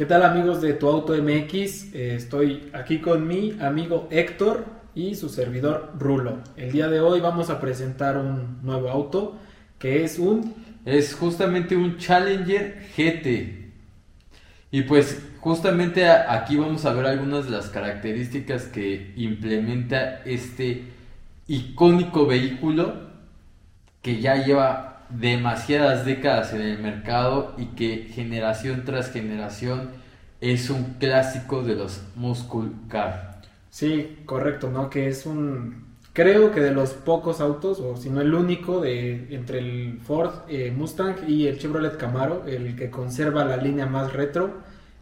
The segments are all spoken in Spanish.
¿Qué tal amigos de Tu Auto MX? Eh, estoy aquí con mi amigo Héctor y su servidor Rulo. El día de hoy vamos a presentar un nuevo auto que es un... Es justamente un Challenger GT. Y pues justamente aquí vamos a ver algunas de las características que implementa este icónico vehículo que ya lleva demasiadas décadas en el mercado y que generación tras generación es un clásico de los muscle car. Sí, correcto, ¿no? Que es un creo que de los pocos autos, o si no el único, de entre el Ford eh, Mustang y el Chevrolet Camaro, el que conserva la línea más retro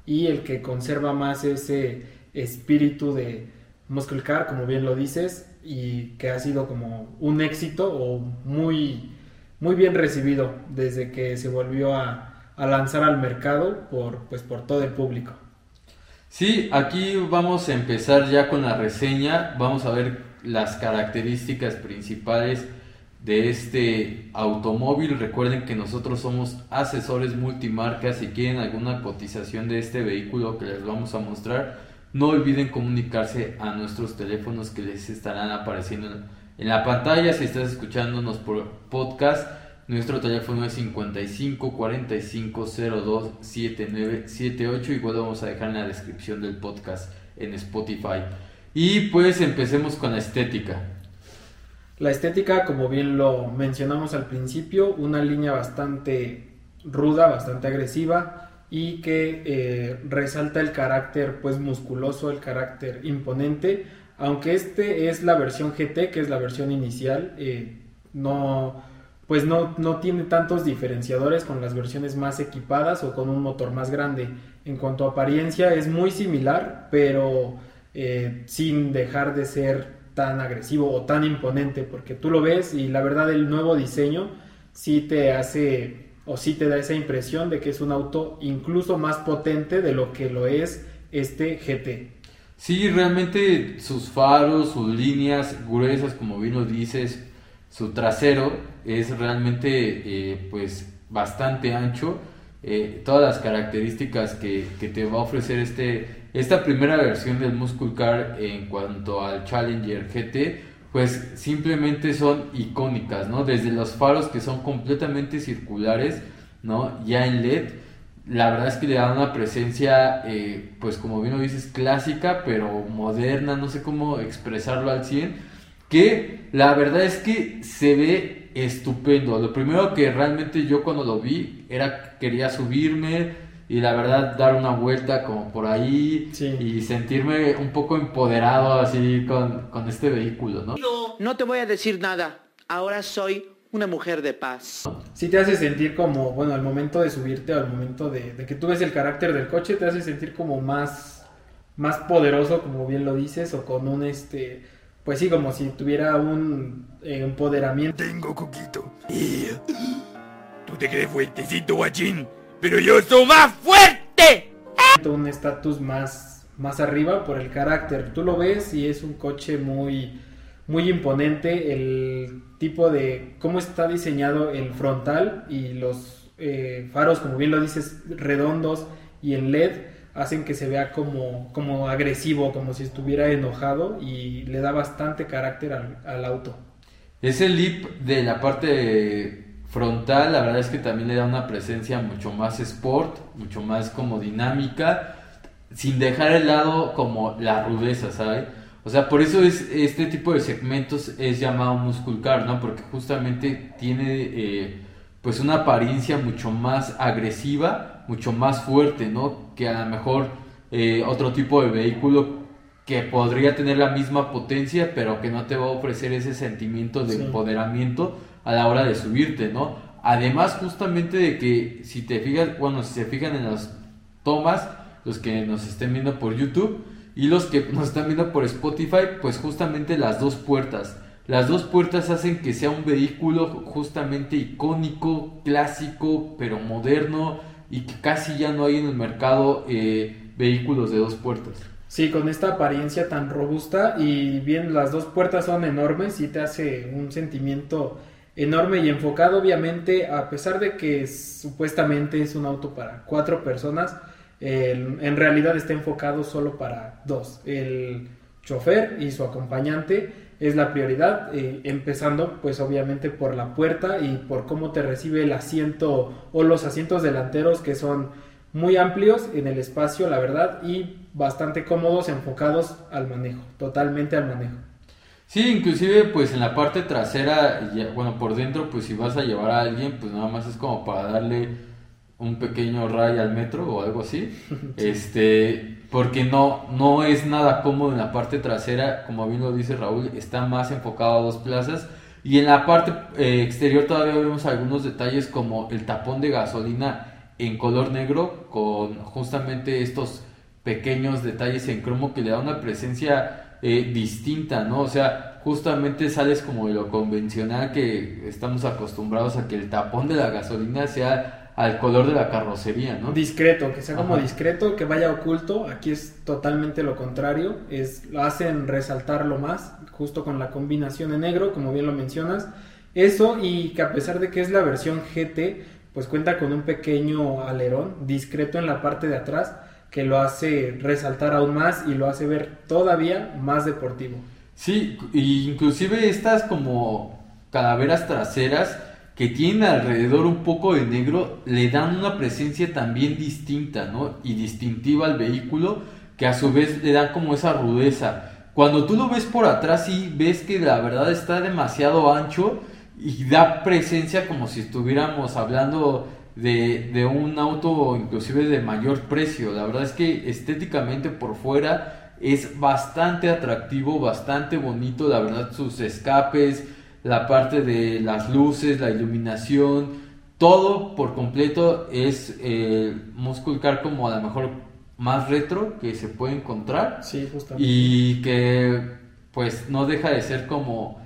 y el que conserva más ese espíritu de muscle car, como bien lo dices, y que ha sido como un éxito o muy, muy bien recibido desde que se volvió a, a lanzar al mercado por, pues, por todo el público. Sí, aquí vamos a empezar ya con la reseña, vamos a ver las características principales de este automóvil. Recuerden que nosotros somos asesores multimarcas. Si quieren alguna cotización de este vehículo que les vamos a mostrar, no olviden comunicarse a nuestros teléfonos que les estarán apareciendo en la pantalla. Si estás escuchándonos por podcast, nuestro teléfono es 55 45 02 7978. Igual vamos a dejar en la descripción del podcast en Spotify. Y pues empecemos con la estética. La estética, como bien lo mencionamos al principio, una línea bastante ruda, bastante agresiva y que eh, resalta el carácter pues musculoso, el carácter imponente. Aunque este es la versión GT, que es la versión inicial, eh, no, pues no, no tiene tantos diferenciadores con las versiones más equipadas o con un motor más grande. En cuanto a apariencia es muy similar, pero eh, sin dejar de ser tan agresivo o tan imponente, porque tú lo ves y la verdad el nuevo diseño sí te hace o sí te da esa impresión de que es un auto incluso más potente de lo que lo es este GT. Sí, realmente sus faros, sus líneas gruesas, como bien lo dices, su trasero es realmente eh, pues bastante ancho. Eh, todas las características que, que, te va a ofrecer este esta primera versión del Muscle Car en cuanto al Challenger GT, pues simplemente son icónicas, ¿no? Desde los faros que son completamente circulares, ¿no? Ya en LED, la verdad es que le da una presencia, eh, pues como bien lo dices, clásica, pero moderna, no sé cómo expresarlo al 100, que la verdad es que se ve estupendo. Lo primero que realmente yo cuando lo vi era quería subirme, y la verdad dar una vuelta como por ahí y sentirme un poco empoderado así con, con, este vehículo, ¿no? No te voy a decir nada, ahora soy una mujer de paz. Sí te hace sentir como, bueno, al momento de subirte o al momento de, de, que tú ves el carácter del coche, te hace sentir como más, más poderoso, como bien lo dices, o con un este, pues sí, como si tuviera un eh, empoderamiento. Tengo coquito. ¿Tú te crees fuertecito, guachín? pero yo soy más fuerte. Un estatus más, más arriba por el carácter. Tú lo ves y es un coche muy, muy imponente. El tipo de cómo está diseñado el frontal y los eh, faros, como bien lo dices, redondos y en LED hacen que se vea como, como agresivo, como si estuviera enojado y le da bastante carácter al, al auto. Es el lip de la parte frontal, la verdad es que también le da una presencia mucho más sport, mucho más como dinámica, sin dejar el lado como la rudeza, ¿sabes? O sea, por eso es este tipo de segmentos es llamado muscle car, ¿no? Porque justamente tiene eh, pues una apariencia mucho más agresiva, mucho más fuerte, ¿no? Que a lo mejor eh, otro tipo de vehículo que podría tener la misma potencia, pero que no te va a ofrecer ese sentimiento de empoderamiento a la hora de subirte, ¿no? Además, justamente de que si te fijas, bueno, si se fijan en las tomas, los que nos estén viendo por YouTube y los que nos están viendo por Spotify, pues justamente las dos puertas. Las dos puertas hacen que sea un vehículo justamente icónico, clásico, pero moderno y que casi ya no hay en el mercado eh, vehículos de dos puertas. Sí, con esta apariencia tan robusta y bien las dos puertas son enormes y te hace un sentimiento enorme y enfocado obviamente, a pesar de que supuestamente es un auto para cuatro personas, en realidad está enfocado solo para dos, el chofer y su acompañante es la prioridad, eh, empezando pues obviamente por la puerta y por cómo te recibe el asiento o los asientos delanteros que son muy amplios en el espacio, la verdad, y bastante cómodos, enfocados al manejo, totalmente al manejo. Sí, inclusive pues en la parte trasera, ya- bueno, por dentro pues si vas a llevar a alguien pues nada más es como para darle un pequeño ray al metro o algo así. Este, porque no no es nada cómodo en la parte trasera, como bien lo dice Raúl, está más enfocado a dos plazas y en la parte eh, exterior todavía vemos algunos detalles como el tapón de gasolina en color negro con justamente estos pequeños detalles en cromo que le da una presencia eh, distinta, ¿no? O sea, justamente sales como de lo convencional que estamos acostumbrados a que el tapón de la gasolina sea al color de la carrocería, ¿no? Discreto, que sea como Ajá. discreto, que vaya oculto. Aquí es totalmente lo contrario. Es, lo hacen resaltarlo más, justo con la combinación en negro, como bien lo mencionas. Eso y que a pesar de que es la versión GT, pues cuenta con un pequeño alerón discreto en la parte de atrás que lo hace resaltar aún más y lo hace ver todavía más deportivo. Sí, inclusive estas como calaveras traseras que tienen alrededor un poco de negro le dan una presencia también distinta, ¿no? Y distintiva al vehículo que a su vez le dan como esa rudeza. Cuando tú lo ves por atrás sí ves que la verdad está demasiado ancho y da presencia como si estuviéramos hablando de, de un auto inclusive de mayor precio. La verdad es que estéticamente por fuera es bastante atractivo, bastante bonito, la verdad sus escapes, la parte de las luces, la iluminación, todo por completo es eh, Muscle Car como a lo mejor más retro que se puede encontrar Sí, justamente. y que pues no deja de ser como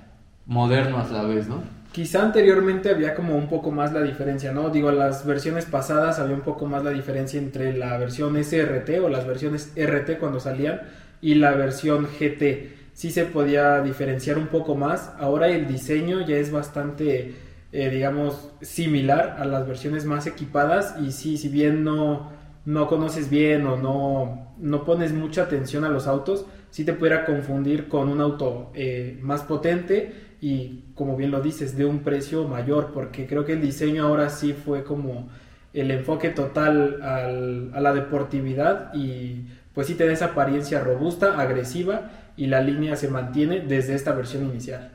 moderno a la vez, ¿no? Quizá anteriormente había como un poco más la diferencia, ¿no? Digo, las versiones pasadas había un poco más la diferencia entre la versión SRT o las versiones RT cuando salían y la versión GT. Sí se podía diferenciar un poco más. Ahora el diseño ya es bastante, eh, digamos, similar a las versiones más equipadas y sí, si bien no, no conoces bien o no, no pones mucha atención a los autos, sí te pudiera confundir con un auto eh, más potente y como bien lo dices, de un precio mayor, porque creo que el diseño ahora sí fue como el enfoque total al- a la deportividad y pues sí te da esa apariencia robusta, agresiva y la línea se mantiene desde esta versión inicial.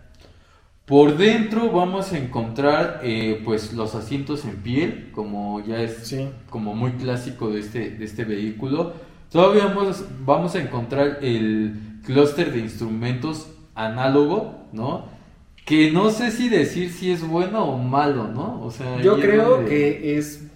Por dentro vamos a encontrar eh, pues los asientos en piel, como ya es Sí. como muy clásico de este, de este vehículo. Todavía vamos, vamos a encontrar el clúster de instrumentos análogo, ¿no? Que no sé si decir si es bueno o malo, ¿no? O sea, Yo creo donde- que es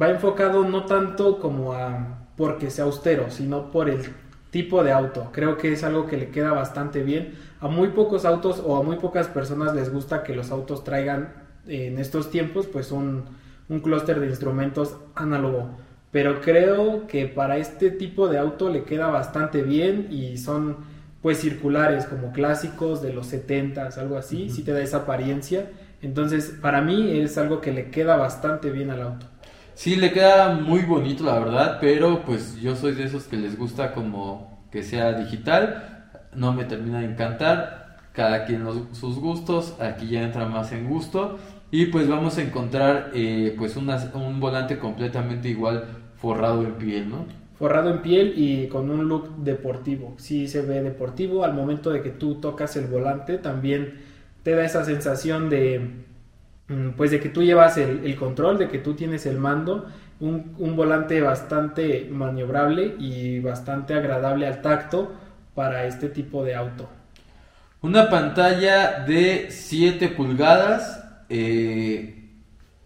va enfocado no tanto como a porque sea austero, sino por el tipo de auto. Creo que es algo que le queda bastante bien. A muy pocos autos o a muy pocas personas les gusta que los autos traigan eh, en estos tiempos pues un, un clúster de instrumentos análogo. Pero creo que para este tipo de auto le queda bastante bien y son pues circulares como clásicos de los 70s, algo así, sí te da esa apariencia. Entonces, para mí es algo que le queda bastante bien al auto. Sí, le queda muy bonito, la verdad, pero pues yo soy de esos que les gusta como que sea digital. No me termina de encantar. Cada quien los- sus gustos. Aquí ya entra más en gusto. Y pues vamos a encontrar eh, pues un volante completamente igual forrado en piel, ¿no? Forrado en piel y con un look deportivo. Sí se ve deportivo. Al momento de que tú tocas el volante, también te da esa sensación de pues de que tú llevas el, control, de que tú tienes el mando. Un, un volante bastante maniobrable y bastante agradable al tacto para este tipo de auto. Una pantalla de 7 pulgadas eh,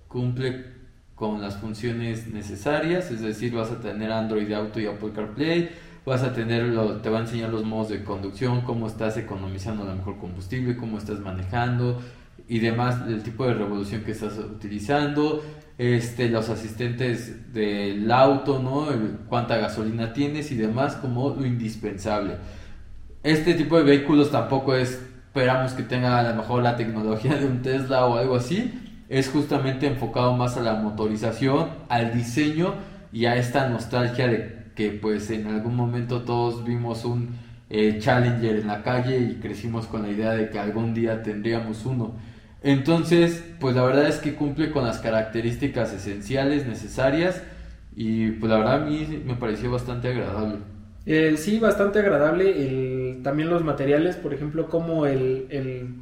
cumple con las funciones necesarias, es decir, vas a tener Android Auto y Apple CarPlay, vas a tener, lo- te va a enseñar los modos de conducción, cómo estás economizando la mejor combustible, cómo estás manejando y demás, el tipo de revolución que estás utilizando, este, los asistentes del auto, ¿no? Cuánta gasolina tienes y demás, como lo indispensable este tipo de vehículos tampoco es, esperamos que tenga a lo mejor la tecnología de un Tesla o algo así. Es justamente enfocado más a la motorización, al diseño y a esta nostalgia de que pues en algún momento todos vimos un eh, Challenger en la calle y crecimos con la idea de que algún día tendríamos uno. Entonces, pues la verdad es que cumple con las características esenciales, necesarias, y pues la verdad a mí me pareció bastante agradable. Eh, sí, bastante agradable. También los materiales, por ejemplo, como el, el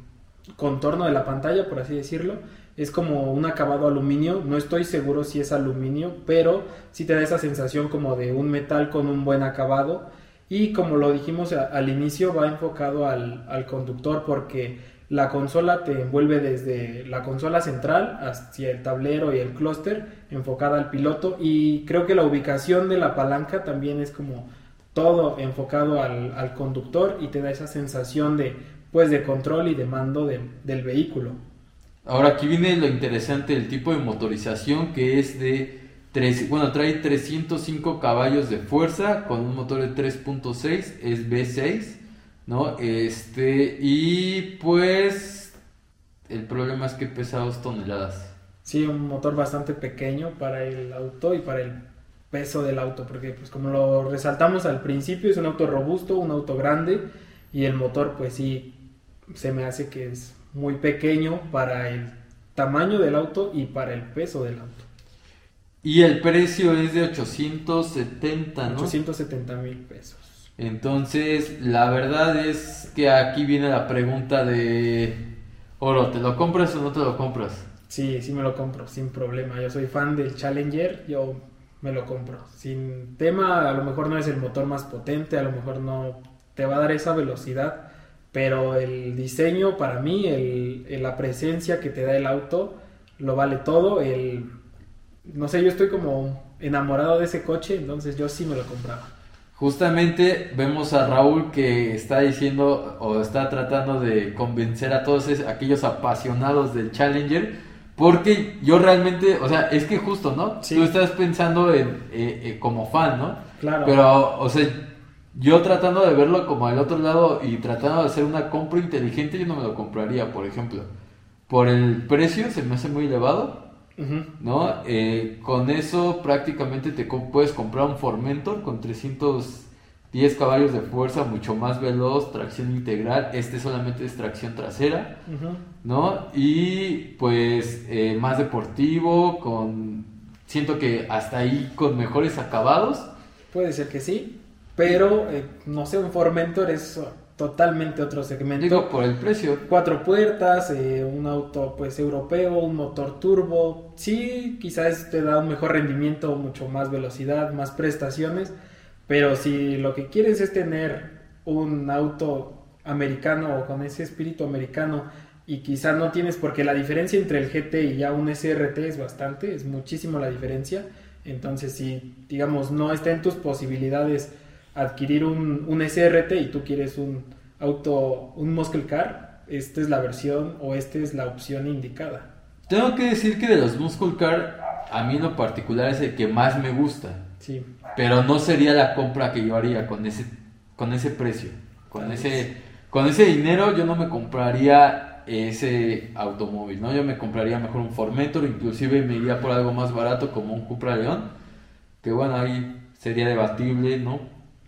contorno de la pantalla, por así decirlo, es como un acabado aluminio. No estoy seguro si es aluminio, pero sí te da esa sensación como de un metal con un buen acabado. Y como lo dijimos al inicio, va enfocado al, al conductor porque la consola te envuelve desde la consola central hacia el tablero y el clúster, enfocada al piloto. Y creo que la ubicación de la palanca también es como todo enfocado al, al conductor y te da esa sensación de pues de control y de mando de- del vehículo. Ahora aquí viene lo interesante del tipo de motorización que es de tres, bueno, trae 305 caballos de fuerza con un motor de 3.6, es V6, ¿no? Este, y pues el problema es que pesa 2 toneladas. Sí, un motor bastante pequeño para el auto y para el peso del auto, porque pues como lo resaltamos al principio, es un auto robusto, un auto grande y el motor pues sí se me hace que es muy pequeño para el tamaño del auto y para el peso del auto. Y el precio es de 870, ¿no? 870 mil pesos. Entonces, la verdad es que aquí viene la pregunta de Oro, ¿te lo compras o no te lo compras? Sí, sí me lo compro, sin problema. Yo soy fan del Challenger, yo me lo compro. Sin tema, a lo mejor no es el motor más potente, a lo mejor no te va a dar esa velocidad, pero el diseño para mí, el, la presencia que te da el auto, lo vale todo. No sé, yo estoy como enamorado de ese coche, entonces yo sí me lo compraba. Justamente vemos a Raúl que está diciendo o está tratando de convencer a todos es- aquellos apasionados del Challenger. Porque yo realmente, o sea, es que justo, ¿no? Sí. Tú estás pensando en eh, eh, como fan, ¿no? Claro. Pero, o sea, yo tratando de verlo como al otro lado y tratando de hacer una compra inteligente, yo no me lo compraría, por ejemplo. Por el precio se me hace muy elevado. ¿No? Eh, con eso prácticamente te co- puedes comprar un Formentor con 310 caballos de fuerza, mucho más veloz, tracción integral. Este solamente es tracción trasera. ¿no? Y pues eh, más deportivo, con siento que hasta ahí con mejores acabados. Puede ser que sí, pero eh, no sé, un Formentor es totalmente otro segmento. Digo, por el precio. cuatro puertas, eh, un auto pues europeo, un motor turbo. Sí, quizás te da un mejor rendimiento, mucho más velocidad, más prestaciones, pero si lo que quieres es tener un auto americano o con ese espíritu americano y quizás no tienes porque la diferencia entre el GT y ya un SRT es bastante, es muchísimo la diferencia. Entonces, si digamos no está en tus posibilidades adquirir un, un SRT y tú quieres un auto, un muscle car, esta es la versión o esta es la opción indicada. Tengo que decir que de los Muscle Car, a mí en lo particular es el que más me gusta. Sí, pero no sería la compra que yo haría con ese con ese precio. Con ese con ese dinero yo no me compraría ese automóvil no yo me compraría mejor un Formentor inclusive me iría por algo más barato como un Cupra León que bueno ahí sería debatible no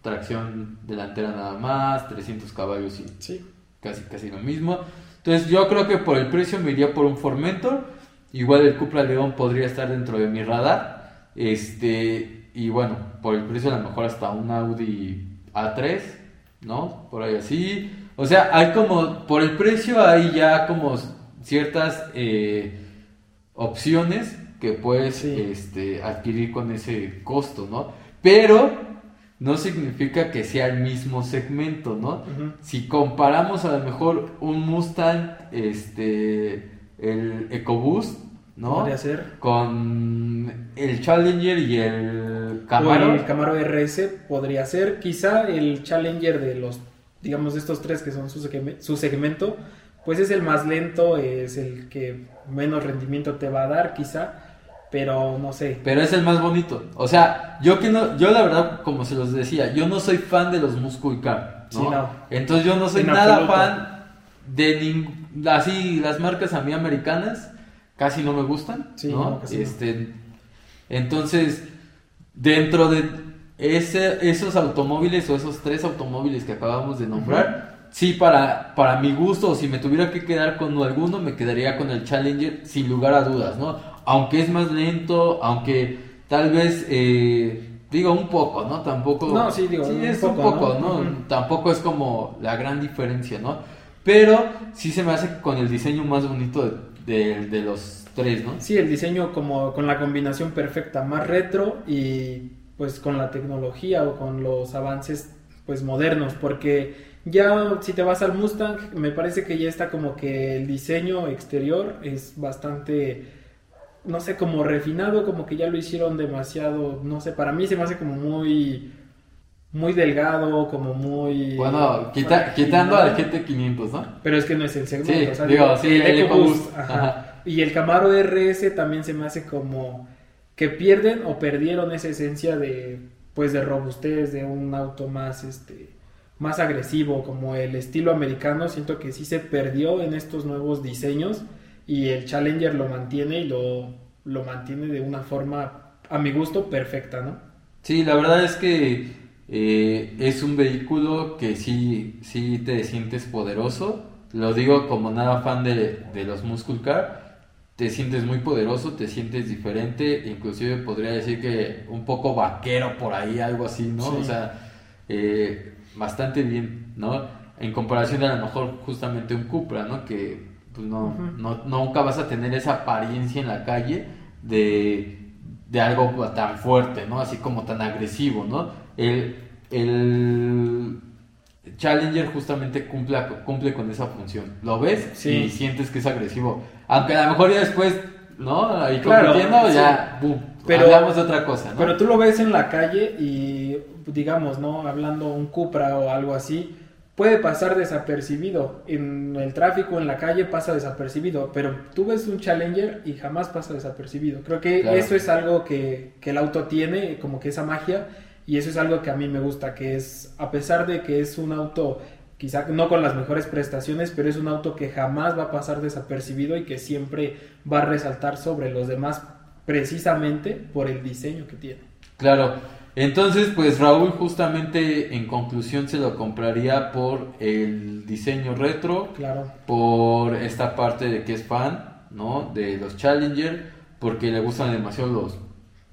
tracción delantera nada más 300 caballos y sí. casi casi lo mismo. Entonces yo creo que por el precio me iría por un Formentor. Igual el Cupra León podría estar dentro de mi radar. Este, y bueno, por el precio a lo mejor hasta un Audi A3, ¿no? Por ahí así. O sea, hay como, por el precio hay ya como ciertas eh, opciones que puedes Sí. este, adquirir con ese costo, ¿no? Pero no significa que sea el mismo segmento, ¿no? Si comparamos a lo mejor un Mustang, este, el EcoBoost, ¿no? Podría ser. Con el Challenger y el O Camaro. el Camaro RS podría ser. Quizá el Challenger de los, digamos, de estos tres que son su segmento, pues es el más lento, es el que menos rendimiento te va a dar, quizá. Pero no sé. Pero es el más bonito. O sea, yo que no, yo la verdad, como se los decía, yo no soy fan de los Muscle Car, ¿no? Sí, no. Entonces yo no soy En nada absoluto. fan de ning- así las marcas a mí americanas casi no me gustan, Sí, ¿no? no, casi no. este, entonces dentro de ese, esos automóviles o esos tres automóviles que acabamos de nombrar, sí, para, para mi gusto, o si me tuviera que quedar con alguno, me quedaría con el Challenger sin lugar a dudas, ¿no? Aunque es más lento, aunque tal vez, eh, digo, un poco, ¿no? Tampoco... No, sí, digo, un es un poco, poco, ¿no? Tampoco es como la gran diferencia, ¿no? Pero sí se me hace con el diseño más bonito de, de- de los tres, ¿no? Sí, el diseño como con la combinación perfecta, más retro y pues con la tecnología o con los avances pues modernos, porque ya si te vas al Mustang, me parece que ya está como que el diseño exterior es bastante no sé, como refinado, como que ya lo hicieron demasiado, no sé, para mí se me hace como muy muy delgado, como muy Bueno, quita- quitando al GT500, ¿no? Pero es que no es el segmento. Sí, o sea, digo, sí, el EcoBoost, ajá. ajá. Y el Camaro RS también se me hace como que pierden o perdieron esa esencia de pues de robustez, de un auto más este más agresivo, como el estilo americano, siento que sí se perdió en estos nuevos diseños y el Challenger lo mantiene y lo, lo mantiene de una forma, a mi gusto, perfecta, ¿no? Sí, la verdad es que eh, es un vehículo que sí, sí te sientes poderoso. Lo digo como nada fan de, de los Muscle Car. Te sientes muy poderoso, te sientes diferente, inclusive podría decir que un poco vaquero por ahí, algo así, ¿no? Sí. O sea, eh, bastante bien, ¿no? En comparación a lo mejor justamente un Cupra, ¿no? Que pues no, no, nunca vas a tener esa apariencia en la calle de, de algo tan fuerte, ¿no? Así como tan agresivo, ¿no? El, el Challenger justamente cumple, cumple con esa función. Lo ves Sí. y sientes que es agresivo. Aunque a lo mejor ya después, ¿no? Ahí Claro, compitiendo, sí. ya, boom, Pero- hablamos de otra cosa, ¿no? Pero tú lo ves en la calle y, digamos, ¿no? Hablando un Cupra o algo así, puede pasar desapercibido. En el tráfico, en la calle, pasa desapercibido. Pero tú ves un Challenger y jamás pasa desapercibido. Creo que Claro. eso es algo que, que el auto tiene, como que esa magia. Y eso es algo que a mí me gusta, que es, a pesar de que es un auto, quizá no con las mejores prestaciones, pero es un auto que jamás va a pasar desapercibido y que siempre va a resaltar sobre los demás precisamente por el diseño que tiene. Claro. Entonces, pues Raúl justamente en conclusión se lo compraría por el diseño retro, Claro. por esta parte de que es fan, ¿no? De los Challenger, porque le gustan demasiado los,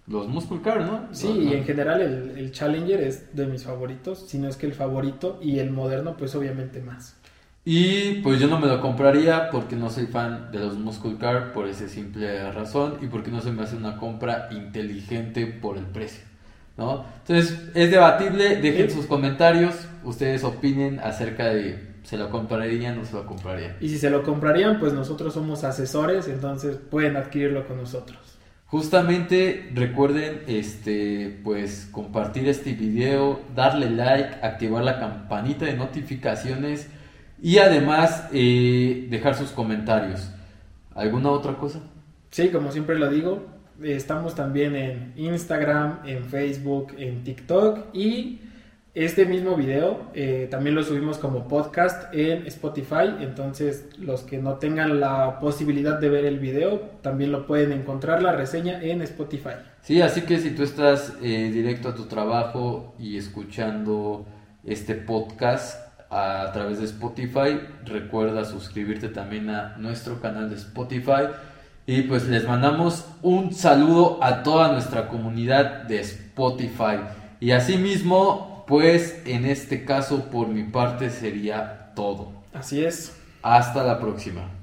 los Muscle Car, ¿no? Sí, y en general el, el Challenger es de mis favoritos, si no es que el favorito, y el moderno pues obviamente más. Y pues yo no me lo compraría porque no soy fan de los Muscle Car por esa simple razón y porque no se me hace una compra inteligente por el precio, ¿no? Entonces es debatible, dejen sus comentarios, ustedes opinen acerca de se lo comprarían o no se lo comprarían. Y si se lo comprarían, pues nosotros somos asesores, entonces pueden adquirirlo con nosotros. Justamente recuerden este pues compartir este video, darle like, activar la campanita de notificaciones y además eh, dejar sus comentarios. ¿Alguna otra cosa? Sí, como siempre lo digo, estamos también en Instagram, en Facebook, en TikTok y este mismo video eh, también lo subimos como podcast en Spotify, entonces los que no tengan la posibilidad de ver el video también lo pueden encontrar la reseña en Spotify. Sí, así que si tú estás eh, directo a tu trabajo y escuchando este podcast a través de Spotify, recuerda suscribirte también a nuestro canal de Spotify. Y pues les mandamos un saludo a toda nuestra comunidad de Spotify. Y asimismo, pues en este caso por mi parte sería todo. Así es. Hasta la próxima.